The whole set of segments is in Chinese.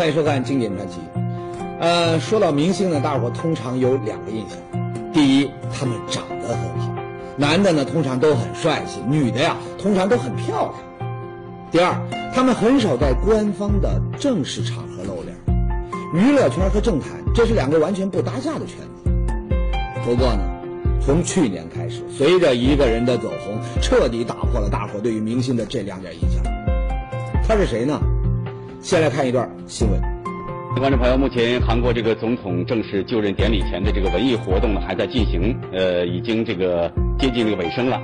欢迎收看《经典传奇》。呃，说到明星呢，大伙通常有两个印象：第一，他们长得很好，男的呢通常都很帅气，女的呀通常都很漂亮；第二，他们很少在官方的正式场合露脸。娱乐圈和政坛，这是两个完全不搭架的圈子。不过呢，从去年开始，随着一个人的走红，彻底打破了大伙对于明星的这两点印象。他是谁呢？先来看一段新闻。观众朋友，目前韩国这个总统正式就任典礼前的这个文艺活动呢，还在进行，呃，已经这个接近这个尾声了。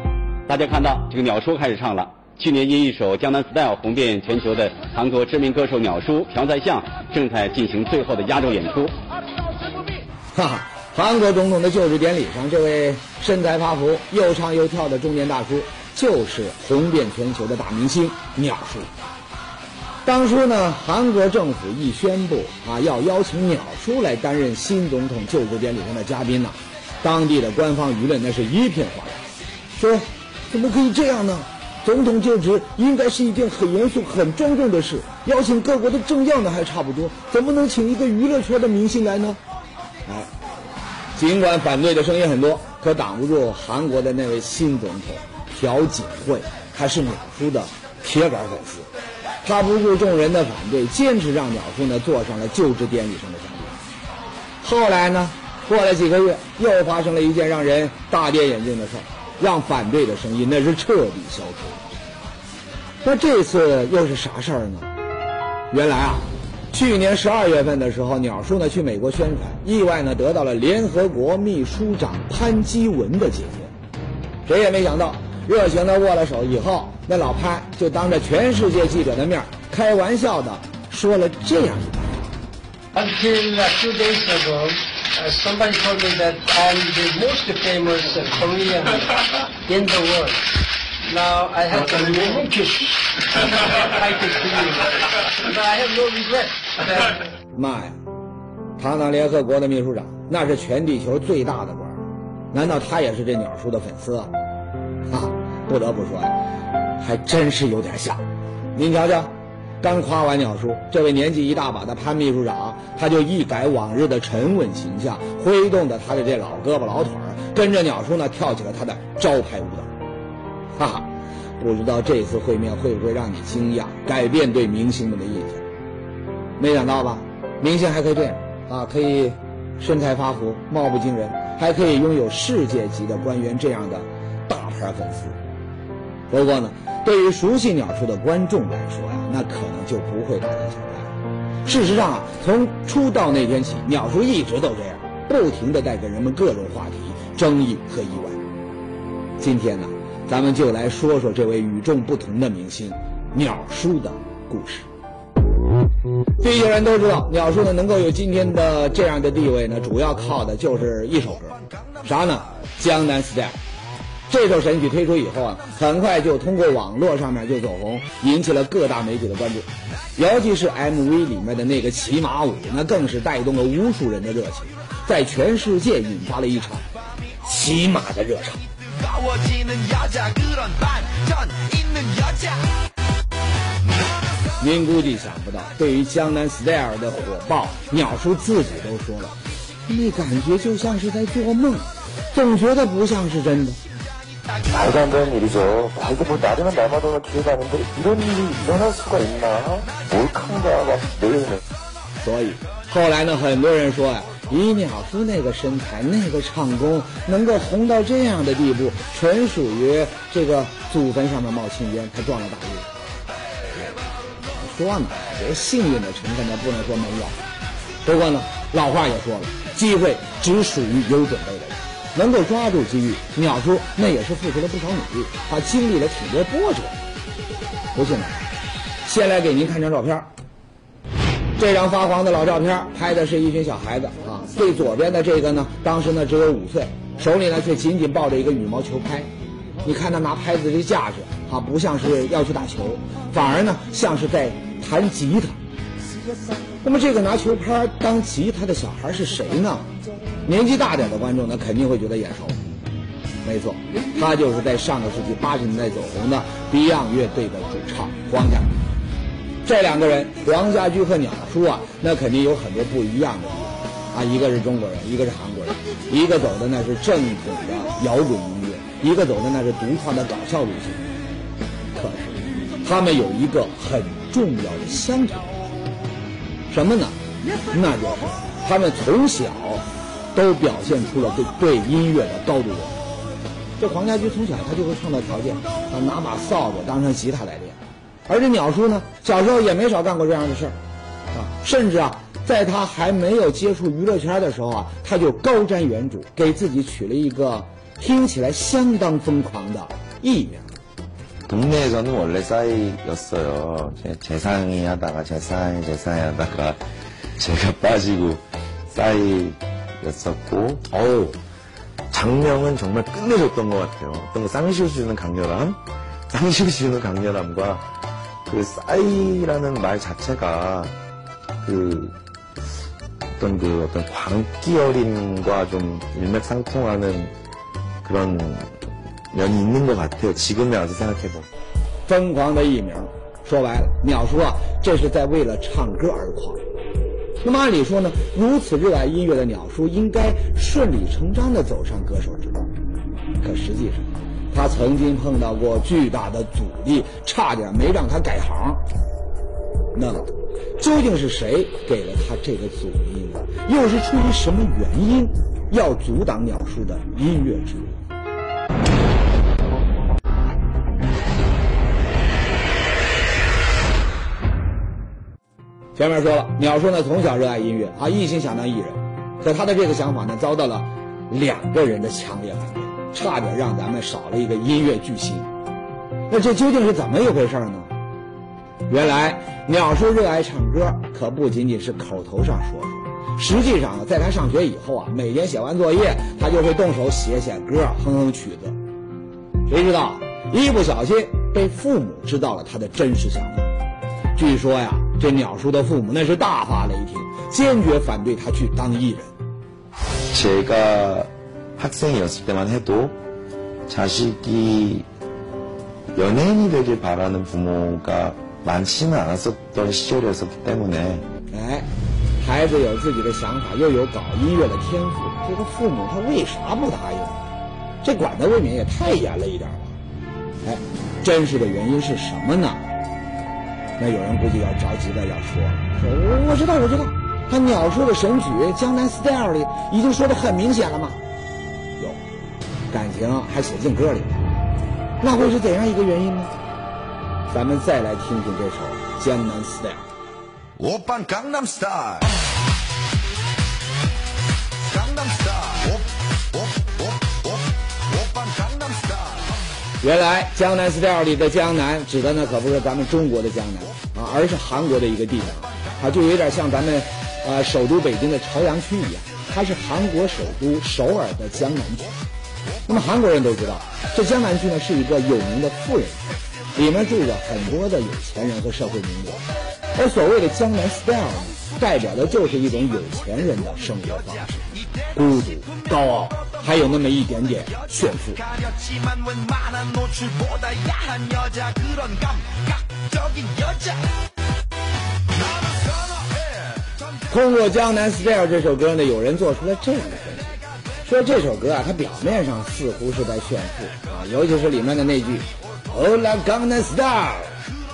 大家看到这个鸟叔开始唱了。去年因一首《江南 Style》红遍全球的韩国知名歌手鸟叔朴在相正在进行最后的压轴演出。哈哈，韩国总统的就职典礼上，这位身材发福、又唱又跳的中年大叔，就是红遍全球的大明星鸟叔。当初呢，韩国政府一宣布啊要邀请鸟叔来担任新总统就职典礼上的嘉宾呢，当地的官方舆论那是一片哗然，说怎么可以这样呢？总统就职应该是一件很严肃、很庄重的事，邀请各国的政要呢还差不多，怎么能请一个娱乐圈的明星来呢？哎，尽管反对的声音很多，可挡不住韩国的那位新总统朴槿惠，他是鸟叔的铁杆粉丝，他不顾众人的反对，坚持让鸟叔呢坐上了就职典礼上的嘉宾。后来呢，过了几个月，又发生了一件让人大跌眼镜的事儿。让反对的声音那是彻底消退。那这次又是啥事儿呢？原来啊，去年十二月份的时候，鸟叔呢去美国宣传，意外呢得到了联合国秘书长潘基文的接见。谁也没想到，热情的握了手以后，那老潘就当着全世界记者的面，开玩笑的说了这样一段话：Until two days ago. somebody told me that I'm the most famous Korean in the world. Now I have to. I can see you. But I have no regrets. 妈呀，堂堂联合国的秘书长，那是全地球最大的官难道他也是这鸟叔的粉丝啊？啊，不得不说呀，还真是有点像。您瞧瞧。刚夸完鸟叔，这位年纪一大把的潘秘书长，他就一改往日的沉稳形象，挥动着他的这老胳膊老腿儿，跟着鸟叔呢跳起了他的招牌舞蹈。哈哈，不知道这次会面会不会让你惊讶，改变对明星们的印象？没想到吧？明星还可以这样啊，可以身材发福、貌不惊人，还可以拥有世界级的官员这样的大牌粉丝。不过呢。对于熟悉鸟叔的观众来说呀，那可能就不会大惊小怪。事实上啊，从出道那天起，鸟叔一直都这样，不停的带给人们各种话题、争议和意外。今天呢，咱们就来说说这位与众不同的明星鸟叔的故事。地球人都知道，鸟叔呢能够有今天的这样的地位呢，主要靠的就是一首歌，啥呢？《江南 style》。这首神曲推出以后啊，很快就通过网络上面就走红，引起了各大媒体的关注。尤其是 MV 里面的那个骑马舞，那更是带动了无数人的热情，在全世界引发了一场骑马的热潮。您估计想不到，对于江南 Style 的火爆，鸟叔自己都说了，那感觉就像是在做梦，总觉得不像是真的。말도안되는일이죠말도뭐나중에날마다기회가는데이런일이일어날수가있나몰카인가막내는所以后来呢，很多人说呀，以鸟叔那个身材、那个唱功，能够红到这样的地步，纯属于这个祖坟上面冒青烟，他撞了大运。怎么说呢？这幸运的成分呢，不能说没有。不过呢，老话也说了，机会只属于有准备的人。 能够抓住机遇，鸟叔那也是付出了不少努力，他经历了挺多波折。不信吗？先来给您看张照片。这张发黄的老照片拍的是一群小孩子啊，最左边的这个呢，当时呢只有五岁，手里呢却紧紧抱着一个羽毛球拍。你看他拿拍子这架势啊，不像是要去打球，反而呢像是在弹吉他。那么这个拿球拍当吉他的小孩是谁呢？年纪大点的观众呢，肯定会觉得眼熟。没错，他就是在上个世纪八十年代走红的 Beyond 乐队的主唱黄家驹。这两个人，黄家驹和鸟叔啊，那肯定有很多不一样的地方啊。一个是中国人，一个是韩国人，一个走的那是正统的摇滚音乐，一个走的那是独创的搞笑路线。可是，他们有一个很重要的相同，什么呢？那就是他们从小都表现出了对对音乐的高度认识。这黄家驹从小他就会创造条件，他拿把扫帚当成吉他来练。而这鸟叔呢，小时候也没少干过这样的事儿，啊，甚至啊，在他还没有接触娱乐圈的时候啊，他就高瞻远瞩，给自己取了一个听起来相当疯狂的艺名。 동네에서는 원래 싸이였어요 재- 재상이 하다가 재상이 재상이 하다가 제가 빠지고 싸이였었고 어우 장명은 정말 끝내줬던 것 같아요. 어떤 거 쌍시오 주는 강렬함, 쌍시오 주는 강렬함과 그 싸이라는 말 자체가 그 어떤 그 어떤 광기 어림과 좀 일맥상통하는 그런 면이 있는 것 같아요. 지금에 와서 생각해 보면. 疯狂的艺名，说白了，鸟叔啊，这是在为了唱歌而狂。那么按理说呢，如此热爱音乐的鸟叔应该顺理成章地走上歌手之路。可实际上，他曾经碰到过巨大的阻力，差点没让他改行。那么，究竟是谁给了他这个阻力呢？又是出于什么原因要阻挡鸟叔的音乐之路？ 前面说了，鸟叔呢从小热爱音乐啊，一心想当艺人，可他的这个想法呢遭到了两个人的强烈反对，差点让咱们少了一个音乐巨星。那这究竟是怎么一回事呢？原来鸟叔热爱唱歌，可不仅仅是口头上说说，实际上在他上学以后啊，每天写完作业，他就会动手写写歌，哼哼曲子。谁知道一不小心被父母知道了他的真实想法。据说呀，这鸟叔的父母那是大发雷霆，坚决反对他去当艺人。 제가 학생이었을 때만 해도 자식이 연예인이 되길 바라는 부모가 많지는 않았었던 시절이었었기 때문에 哎，孩子有自己的想法，又有搞音乐的天赋，这个父母他为啥不答应呢？这管的未免也太严了一点吧？哎，真实的原因是什么呢？ 那有人估计要着急的要说了。哦，我知道，我知道，他鸟叔的《神曲江南 style》里已经说的很明显了嘛。有，感情还写进歌里了，那会是怎样一个原因呢？咱们再来听听这首《江南 style》。我扮江南 style。原来《江南 Style》里的江南指的呢可不是咱们中国的江南啊，而是韩国的一个地方啊，就有点像咱们呃首都北京的朝阳区一样，它是韩国首都首尔的江南区。那么韩国人都知道，这江南区呢是一个有名的富人区，里面住着很多的有钱人和社会名流。而所谓的江南 Style 呢，代表的就是一种有钱人的生活方式，孤独、高傲，还有那么一点点炫富。通过《江南 style》这首歌呢，有人做出了这样的分析，说这首歌啊，它表面上似乎是在炫富啊，尤其是里面的那句 o l a g a n g n a Style”，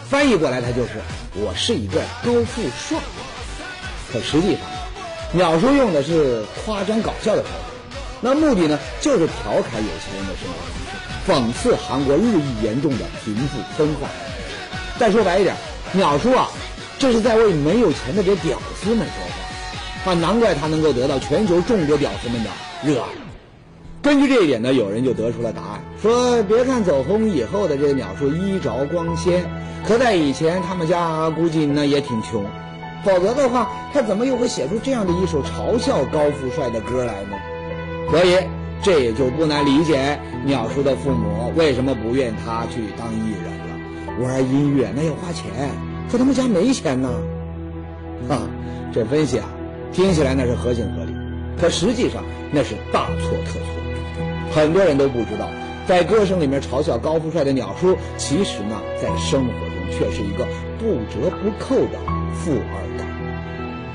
翻译过来它就是“我是一个高富帅”。可实际上，鸟叔用的是夸张搞笑的口吻，那目的呢，就是调侃有钱人的生活方式，讽刺韩国日益严重的贫富分化。再说白一点，鸟叔啊，这是在为没有钱的这屌丝们说话，啊，难怪他能够得到全球众多屌丝们的热爱。根据这一点呢，有人就得出了答案，说别看走红以后的这个鸟叔衣着光鲜，可在以前他们家估计那也挺穷，否则的话，他怎么又会写出这样的一首嘲笑高富帅的歌来呢？所以这也就不难理解鸟叔的父母为什么不愿他去当艺人了。玩音乐那要花钱，可他们家没钱呢。啊，这分析啊，听起来那是合情合理，可实际上那是大错特错。很多人都不知道，在歌声里面嘲笑高富帅的鸟叔，其实呢，在生活中却是一个不折不扣的富二代。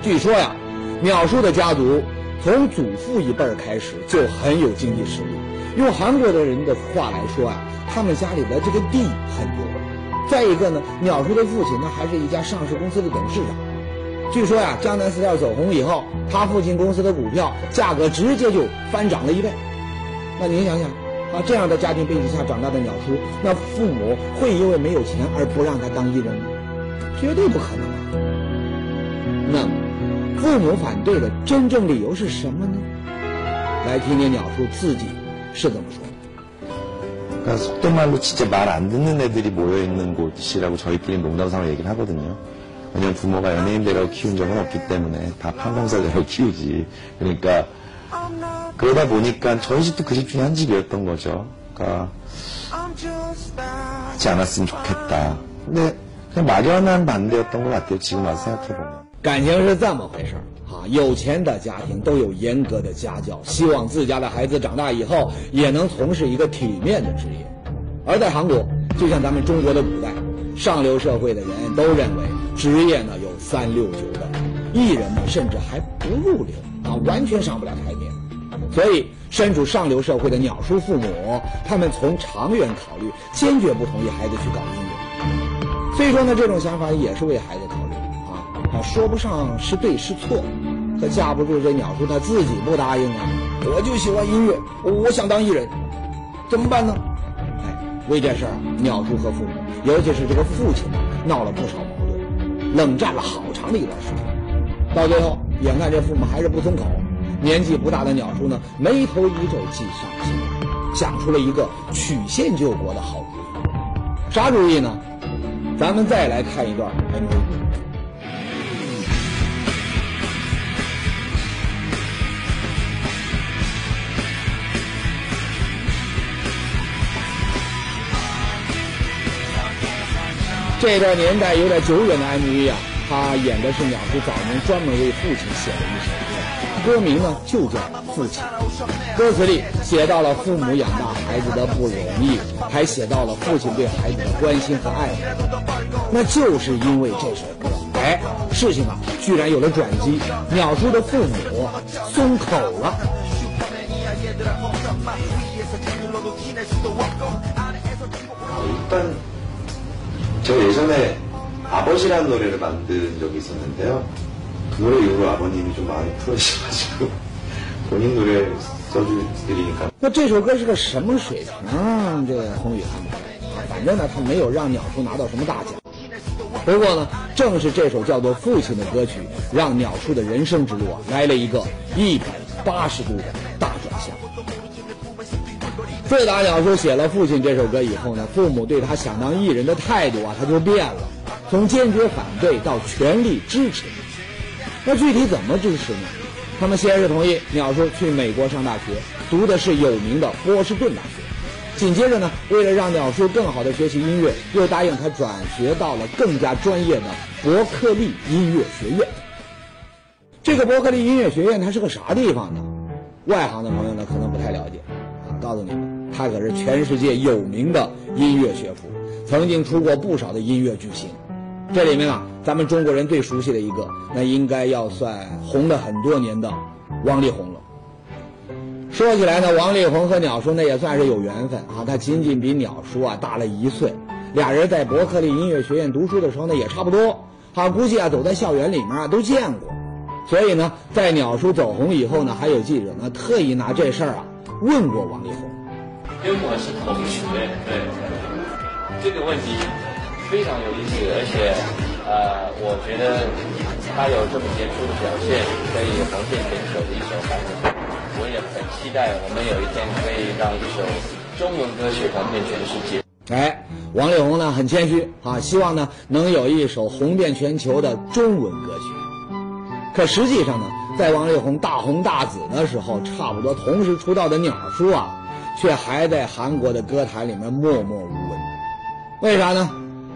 据说呀，鸟叔的家族从祖父一辈儿开始就很有经济实力。用韩国的人的话来说啊，他们家里的这个地很多。再一个呢，鸟叔的父亲呢还是一家上市公司的董事长。据说呀，江南四料走红以后，他父亲公司的股票价格直接就翻涨了一倍。那您想想，啊，这样的家庭背景下长大的鸟叔，那父母会因为没有钱而不让他当艺人吗？绝对不可能啊！那，父母反对的真正理由是什么呢？来听听鸟叔自己是怎么说的。 그러니까 속된 말로 진짜 말 안 듣는 애들이 모여 있는 곳이라고 저희끼리 농담삼아 얘기를 하거든요. 왜냐면 부모가 연예인대로 키운 적은 없기 때문에 다 판공사대로 키우지. 그러니까 그러다 보니까 저희 집도 그 집 중에 한 집이었던 거죠. 그러니까 하지 않았으면 좋겠다. 근데 그냥 막연한 반대였던 것 같아요. 지금 와서 생각해보면. 感情是这么回事儿啊，有钱的家庭都有严格的家教，希望自家的孩子长大以后也能从事一个体面的职业。而在韩国，就像咱们中国的古代，上流社会的人都认为职业呢有三六九等，艺人们甚至还不入流啊，完全上不了台面。所以，身处上流社会的鸟叔父母，他们从长远考虑，坚决不同意孩子去搞音乐。所以说呢，这种想法也是为孩子考说不上是对是错，可架不住这鸟叔他自己不答应啊。我就喜欢音乐，我想当艺人，怎么办呢？哎，为这事儿，鸟叔和父母，尤其是这个父亲，闹了不少矛盾，冷战了好长的一段时间。到最后，眼看这父母还是不松口，年纪不大的鸟叔呢，眉头一皱，计上心来，想出了一个曲线救国的好主意。啥主意呢？咱们再来看一段这段年代有点久远的 MV 啊，他演的是鸟叔早年专门为父亲写的一首歌，歌名呢就叫《父亲》。歌词里写到了父母养大孩子的不容易，还写到了父亲对孩子的关心和爱护。那就是因为这首歌，哎，事情啊居然有了转机，鸟叔的父母松口了。일단 제가 예전에 아버지라는 노래를 만든 적이 있었는데요. 그 노래 이후로 아버님이 좀 마음이 풀어지셔가지고 본인 노래 써주드리니까 那这首歌是个什么水平？这个宏宇看不出来，反正呢他没有让鸟叔拿到什么大奖。不过呢，正是这首叫做《父亲》的歌曲，让鸟叔的人生之路啊来了一个一百八十度的大转向。 自打鸟叔写了《父亲》这首歌以后呢，父母对他想当艺人的态度啊他就变了，从坚决反对到全力支持。那具体怎么支持呢？他们先是同意鸟叔去美国上大学，读的是有名的波士顿大学。紧接着呢，为了让鸟叔更好的学习音乐，又答应他转学到了更加专业的伯克利音乐学院。这个伯克利音乐学院它是个啥地方呢？外行的朋友呢可能不太了解啊，告诉你他，可是全世界有名的音乐学府，曾经出过不少的音乐巨星。这里面啊，咱们中国人最熟悉的一个，那应该要算红了很多年的王力宏了。说起来呢，王力宏和鸟叔那也算是有缘分啊，他仅仅比鸟叔啊大了一岁，俩人在伯克利音乐学院读书的时候呢也差不多，啊，估计啊走在校园里面啊都见过，所以呢，在鸟叔走红以后呢，还有记者呢特意拿这事儿啊问过王力宏。跟我是同学，对，这个问题非常有意思，而且呃，我觉得他有这么杰出的表现，可以红遍全球的一首韩文歌，我也很期待我们有一天可以让一首中文歌曲红遍全世界。哎，王力宏呢很谦虚啊，希望呢能有一首红遍全球的中文歌曲。可实际上呢，在王力宏大红大紫的时候，差不多同时出道的鸟叔啊，却还在韩国的歌坛里面默默无闻。为啥呢？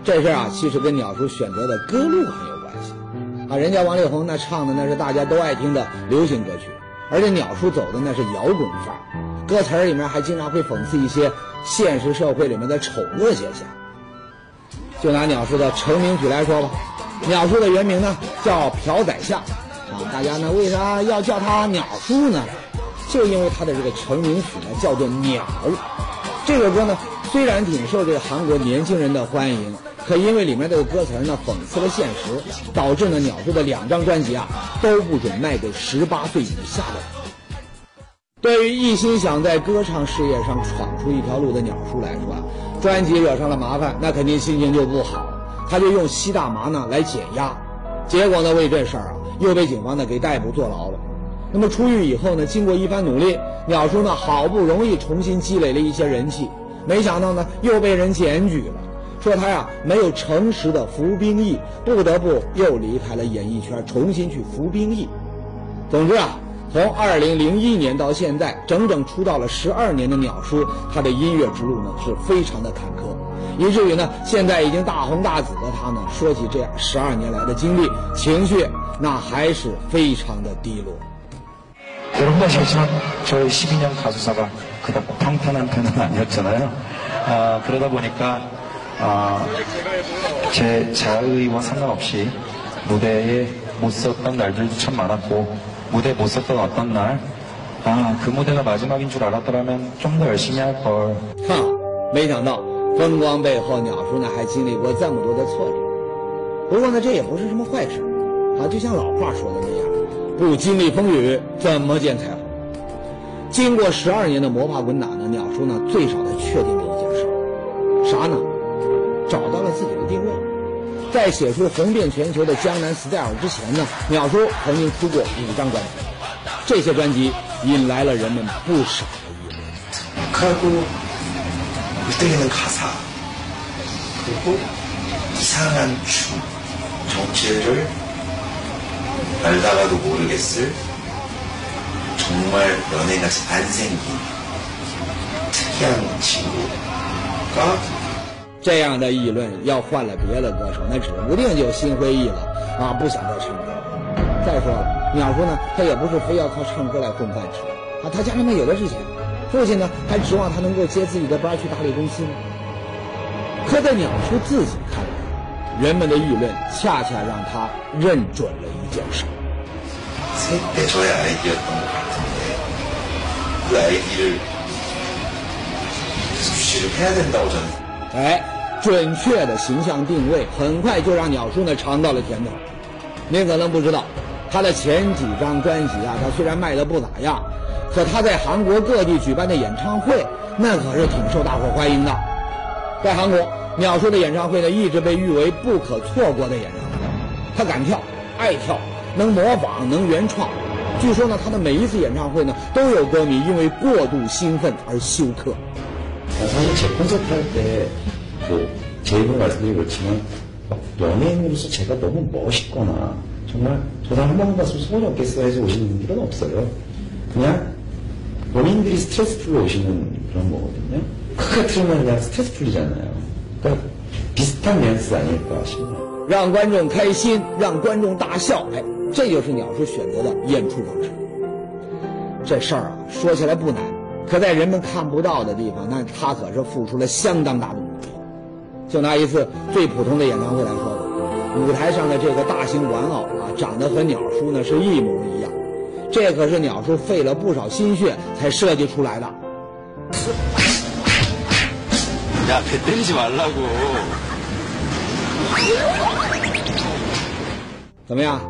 这事儿啊，其实跟鸟叔选择的歌路很有关系啊。人家王力宏那唱的那是大家都爱听的流行歌曲，而且鸟叔走的那是摇滚范儿，歌词儿里面还经常会讽刺一些现实社会里面的丑恶现象。就拿鸟叔的成名曲来说吧，鸟叔的原名呢叫朴宰相，啊，大家呢为啥要叫他鸟叔呢？就因为他的这个成名曲呢叫做《鸟》。这首歌呢虽然挺受这个韩国年轻人的欢迎，可因为里面这个歌词呢讽刺了现实，导致呢鸟叔的两张专辑啊都不准卖给十八岁以下的。对于一心想在歌唱事业上闯出一条路的鸟叔来说啊，专辑惹上了麻烦，那肯定心情就不好。他就用吸大麻呢来减压，结果呢为这事儿啊又被警方呢给逮捕坐牢了。那么出狱以后呢，经过一番努力，鸟叔呢好不容易重新积累了一些人气，没想到呢又被人检举了，说他呀没有诚实的服兵役，不得不又离开了演艺圈，重新去服兵役。总之啊，从二零零一年到现在，整整出道了十二年的鸟叔，他的音乐之路呢是非常的坎坷，以至于呢现在已经大红大紫的他呢，说起这样十二年来的经历，情绪那还是非常的低落。 여러분도 아시겠지만 저의 12년 가수사가 그닥 평탄한 편은 아니었잖아요. 아, 그러다 보니까 아, 제 자의와 상관없이 무대에 못 섰던 날들도 참 많았고 무대 못 섰던 어떤 날 아, 그 무대가 마지막인 줄 알았더라면 좀 더 열심히 할 걸. 哼，没想到风光背后，鸟叔呢还经历过这么多的挫折。不过呢，这也不是什么坏事啊。就像老话说的那样， 不经历风雨，怎么见彩虹？经过十二年的摸爬滚打呢，鸟叔呢最少的确定了一件事，啥呢？找到了自己的定位。在写出红遍全球的《江南 Style》之前呢，鸟叔曾经出过五张专辑，这些专辑引来了人们不少的议论。정체를 알다가도 모르겠을 정말 연예인같이 안 생긴 특이한 친구가 这样的议论要换了别的歌手，那指不定就心灰意冷啊，不想再唱歌了。再说了，鸟叔呢，他也不是非要靠唱歌来混饭吃啊，他家里面有的是钱，父亲呢还指望他能够接自己的班去打理公司呢。可在鸟叔自己看来， 人们的议论恰恰让他认准了一件事。哎，准确的形象定位很快就让鸟叔呢尝到了甜头。您可能不知道，他的前几张专辑啊，他虽然卖的不咋样，可他在韩国各地举办的演唱会，那可是挺受大伙欢迎的。在韩国，鸟叔的演唱会呢，一直被誉为不可错过的演唱会。他敢跳，爱跳，能模仿，能原创。据说呢，他的每一次演唱会呢，都有歌迷因为过度兴奋而休克。对让观众开心让观众大笑哎这就是鸟叔选择的演出方式这事儿啊说起来不难可在人们看不到的地方那他可是付出了相当大的努力就拿一次最普通的演唱会来说吧舞台上的这个大型玩偶啊长得和鸟叔呢是一模一样这可是鸟叔费了不少心血才设计出来的야, 배 때리지 말라고. 怎么样？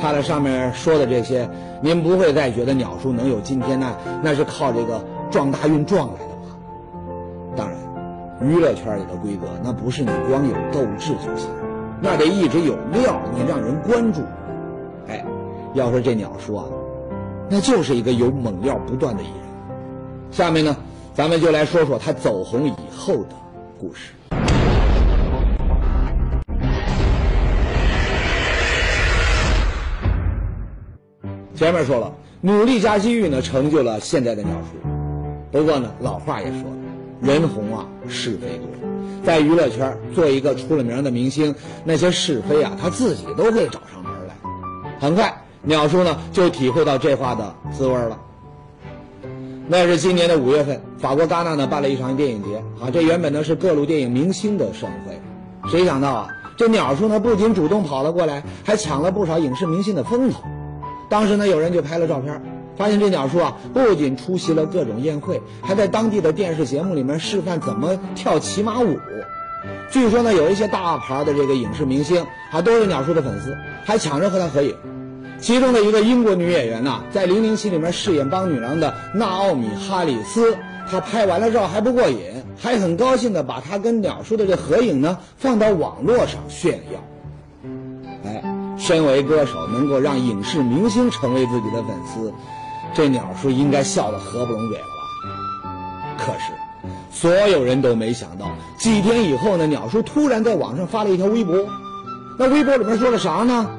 看了上面说的这些，您不会再觉得鸟叔能有今天呢？那是靠这个撞大运撞来的吧？当然，娱乐圈里的规则，那不是你光有斗志就行，那得一直有料，你让人关注。哎，要说这鸟叔啊，那就是一个有猛料不断的艺人。下面呢， 咱们就来说说他走红以后的故事。前面说了，努力加机遇呢，成就了现在的鸟叔。不过呢，老话也说，人红啊，是非多。在娱乐圈做一个出了名的明星，那些是非啊，他自己都会找上门来。很快，鸟叔呢就体会到这话的滋味了。那是今年的五月份，法国戛纳呢办了一场电影节啊，这原本呢是各路电影明星的盛会，谁想到啊，这鸟叔呢不仅主动跑了过来，还抢了不少影视明星的风头。当时呢，有人就拍了照片，发现这鸟叔啊不仅出席了各种宴会，还在当地的电视节目里面示范怎么跳骑马舞。据说呢，有一些大牌的这个影视明星啊都是鸟叔的粉丝，还抢着和他合影。其中的一个英国女演员呐，在《零零七》里面饰演邦女郎的娜奥米·哈里斯，她拍完了照还不过瘾，还很高兴的把她跟鸟叔的这合影呢放到网络上炫耀。哎，身为歌手，能够让影视明星成为自己的粉丝，这鸟叔应该笑得合不拢嘴了吧？可是，所有人都没想到，几天以后呢，鸟叔突然在网上发了一条微博，那微博里面说了啥呢？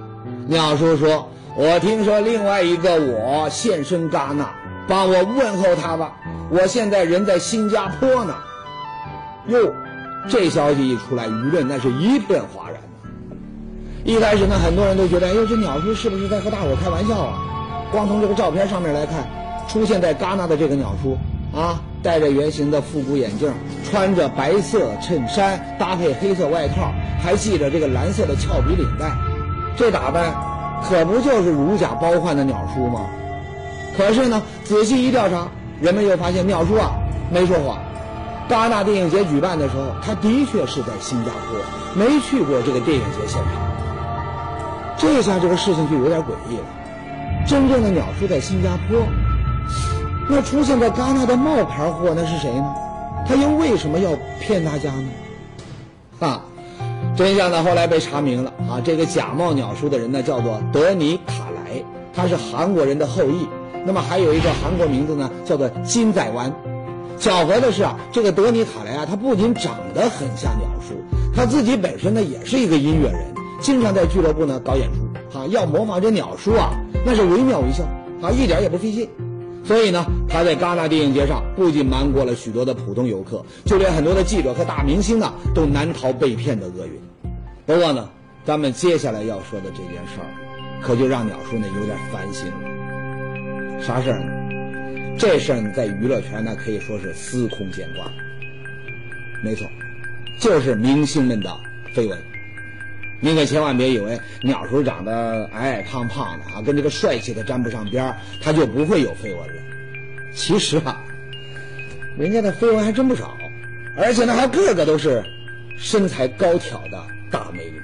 鸟叔说。我听说另外一个我现身戛纳，帮我问候他吧。我现在人在新加坡呢。哟，这消息一出来，舆论那是一片哗然呐。一开始呢，很多人都觉得，哟，这鸟叔是不是在和大伙开玩笑啊？光从这个照片上面来看，出现在戛纳的这个鸟叔啊，戴着圆形的复古眼镜，穿着白色衬衫搭配黑色外套，还系着这个蓝色的翘鼻领带，这打扮。可不就是如假包换的鸟叔吗？可是呢，仔细一调查，人们又发现鸟叔啊没说谎。戛纳电影节举办的时候，他的确是在新加坡，没去过这个电影节现场。这下这个事情就有点诡异了。真正的鸟叔在新加坡，那出现在戛纳的冒牌货那是谁呢？他又为什么要骗大家呢？啊！真相呢，后来被查明了啊！这个假冒鸟叔的人呢，叫做德尼卡莱，他是韩国人的后裔。那么还有一个韩国名字呢，叫做金在湾。巧合的是啊，这个德尼卡莱啊，他不仅长得很像鸟叔，他自己本身呢也是一个音乐人，经常在俱乐部呢搞演出。啊，要模仿这鸟叔啊，那是惟妙惟肖，啊，一点也不费劲。所以呢，他在戛纳电影节上不仅瞒过了许多的普通游客，就连很多的记者和大明星呢，都难逃被骗的厄运。不过呢，咱们接下来要说的这件事儿，可就让鸟叔呢有点烦心了。啥事儿呢？这事儿在娱乐圈呢可以说是司空见惯。没错，就是明星们的绯闻。您可千万别以为鸟叔长得矮矮胖胖的啊，跟这个帅气的沾不上边儿他就不会有绯闻了。其实啊，人家的绯闻还真不少，而且呢还个个都是身材高挑的大美女。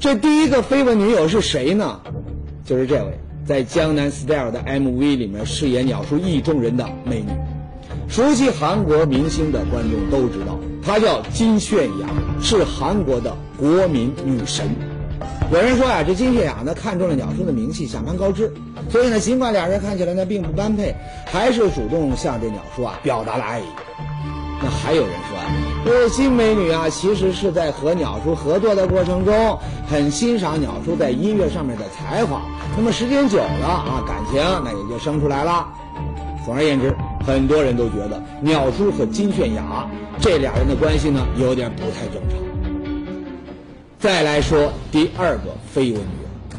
这第一个绯闻女友是谁呢？就是这位在《江南 Style》的 MV 里面饰演鸟叔意中人的美女。熟悉韩国明星的观众都知道，她叫金泫雅，是韩国的。国民女神，有人说啊，这金泫雅呢看中了鸟叔的名气，想攀高枝，所以呢，尽管俩人看起来呢并不般配，还是主动向这鸟叔啊表达了爱意。那还有人说啊，这金美女啊，其实是在和鸟叔合作的过程中，很欣赏鸟叔在音乐上面的才华。那么时间久了啊，感情那也就生出来了。总而言之，很多人都觉得鸟叔和金泫雅这俩人的关系呢，有点不太正常。再来说第二个绯闻女友，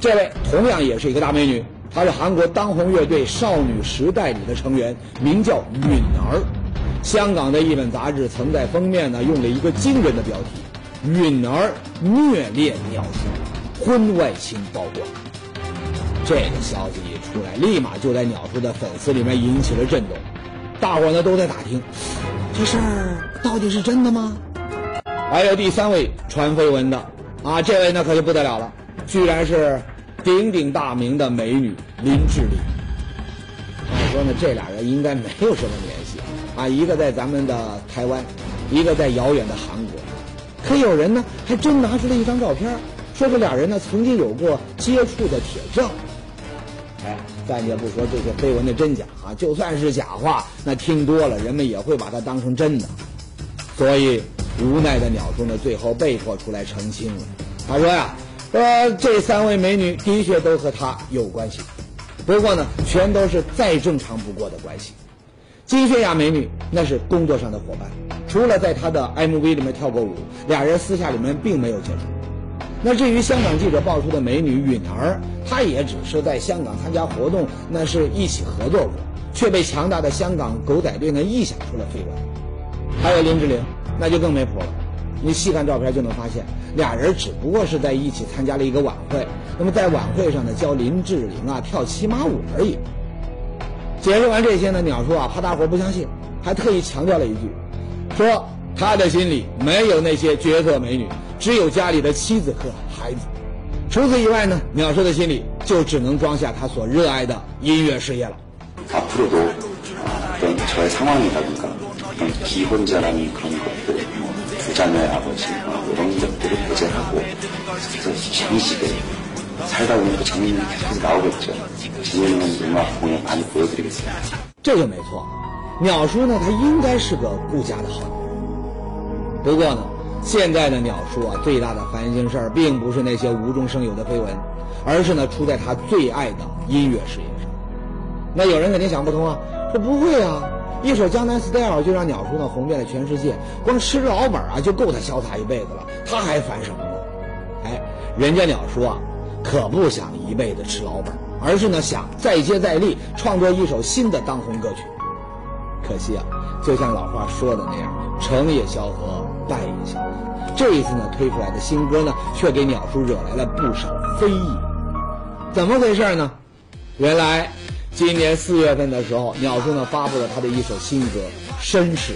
这位同样也是一个大美女，她是韩国当红乐队少女时代里的成员，名叫允儿。香港的一本杂志曾在封面呢用了一个惊人的标题：“允儿虐恋鸟叔，婚外情曝光。”这个消息一出来，立马就在鸟叔的粉丝里面引起了震动，大伙呢都在打听，这事儿到底是真的吗？还有第三位传绯闻的，啊，这位呢可就不得了了，居然是鼎鼎大名的美女林志玲。按说呢，这俩人应该没有什么联，啊，一个在咱们的台湾，一个在遥远的韩国，可有人呢还真拿出了一张照片，说这俩人呢曾经有过接触的铁证。哎，暂且不说这些绯闻的真假啊，就算是假话，那听多了人们也会把它当成真的，所以。无奈的鸟叔呢，最后被迫出来澄清了。他说呀，呃，这三位美女的确都和他有关系，不过呢，全都是再正常不过的关系。金泫雅美女那是工作上的伙伴，除了在她的 MV 里面跳过舞，俩人私下里面并没有接触。那至于香港记者爆出的美女允儿，她也只是在香港参加活动，那是一起合作过，却被强大的香港狗仔队呢臆想出了绯闻。还有林志玲。那就更没谱了，你细看照片就能发现，俩人只不过是在一起参加了一个晚会，那么在晚会上呢教林志玲啊跳骑马舞而已。解释完这些呢，鸟叔啊怕大伙不相信，还特意强调了一句，说他的心里没有那些绝色美女，只有家里的妻子和孩子。除此以外呢，鸟叔的心里就只能装下他所热爱的音乐事业了。 앞으로도 어떤 저의 상황이라든가 어떤 비혼자라는 그런 것들, 두 자녀의 아버지 어, 이런 것들을 배제하고 그래서 재미있게 살다 보면 그 재미는 계속 나오겠죠. 재미있는 음악 공연 많이 보여드리겠습니다. 这就没错。鸟叔呢，他应该是个顾家的好男人。不过呢，现在的鸟叔啊，最大的烦心事儿并不是那些无中生有的绯闻，而是呢，出在他最爱的音乐事业上。那有人肯定想不通啊，说不会啊，一首《江南 Style》就让鸟叔呢红遍了全世界，光吃老本啊就够他潇洒一辈子了，他还烦什么呢？哎，人家鸟叔啊， 可不想一辈子吃老本，而是呢想再接再厉，创作一首新的当红歌曲。可惜啊，就像老话说的那样，成也萧何，败也萧何。这一次呢，推出来的新歌呢，却给鸟叔惹来了不少非议。怎么回事呢？原来，今年四月份的时候，鸟叔呢发布了他的一首新歌《绅士》。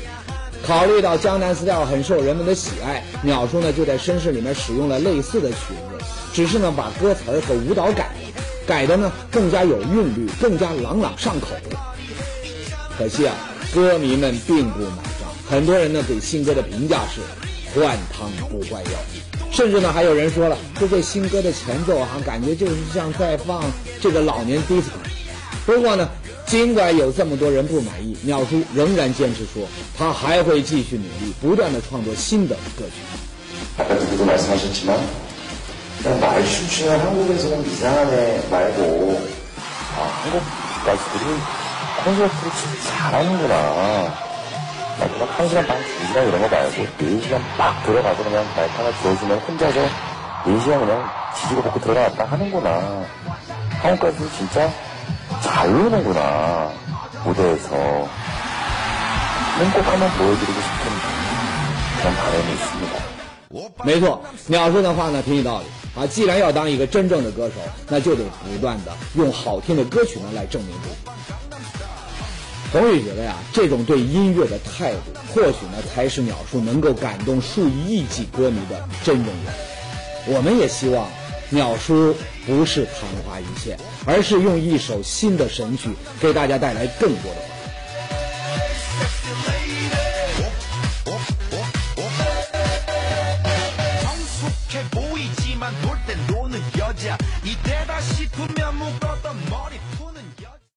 考虑到江南 style 很受人们的喜爱，鸟叔呢就在《绅士》里面使用了类似的曲子，只是呢把歌词儿和舞蹈改了，改的呢更加有韵律，更加朗朗上口。可惜啊，歌迷们并不买账，很多人呢给新歌的评价是换汤不换药，甚至呢还有人说了，说这新歌的前奏啊，感觉就是像在放这个老年 disco。不过呢，尽管有这么多人不满意，鸟叔仍然坚持说，他还会继续努力，不断的创作新的歌曲。 그냥 말 춤추는 한국에서는 이상한 애 말고 아, 한국 가수들이 콘서트를 진짜 잘하는구나. 나 그냥 한 시간 반, 두 시간 이런 거 말고 네 시간 막 들어가서 그냥 마이크 하나 주어주면 혼자서 네 시간 그냥 지지고 볶고 들어갔다 하는구나. 한국 가수들 진짜 잘 노는구나. 무대에서. 꼭 한번 보여드리고 싶은 그런 바람이 있습니다. 没错，鸟叔的话呢挺有道理 啊。既然要当一个真正的歌手，那就得不断的用好听的歌曲呢来证明自己。红宇觉得呀，这种对音乐的态度，或许呢才是鸟叔能够感动数以亿计歌迷的真正原因。我们也希望鸟叔不是昙花一现，而是用一首新的神曲给大家带来更多的欢乐。 이때다 싶으면 묶었던 머리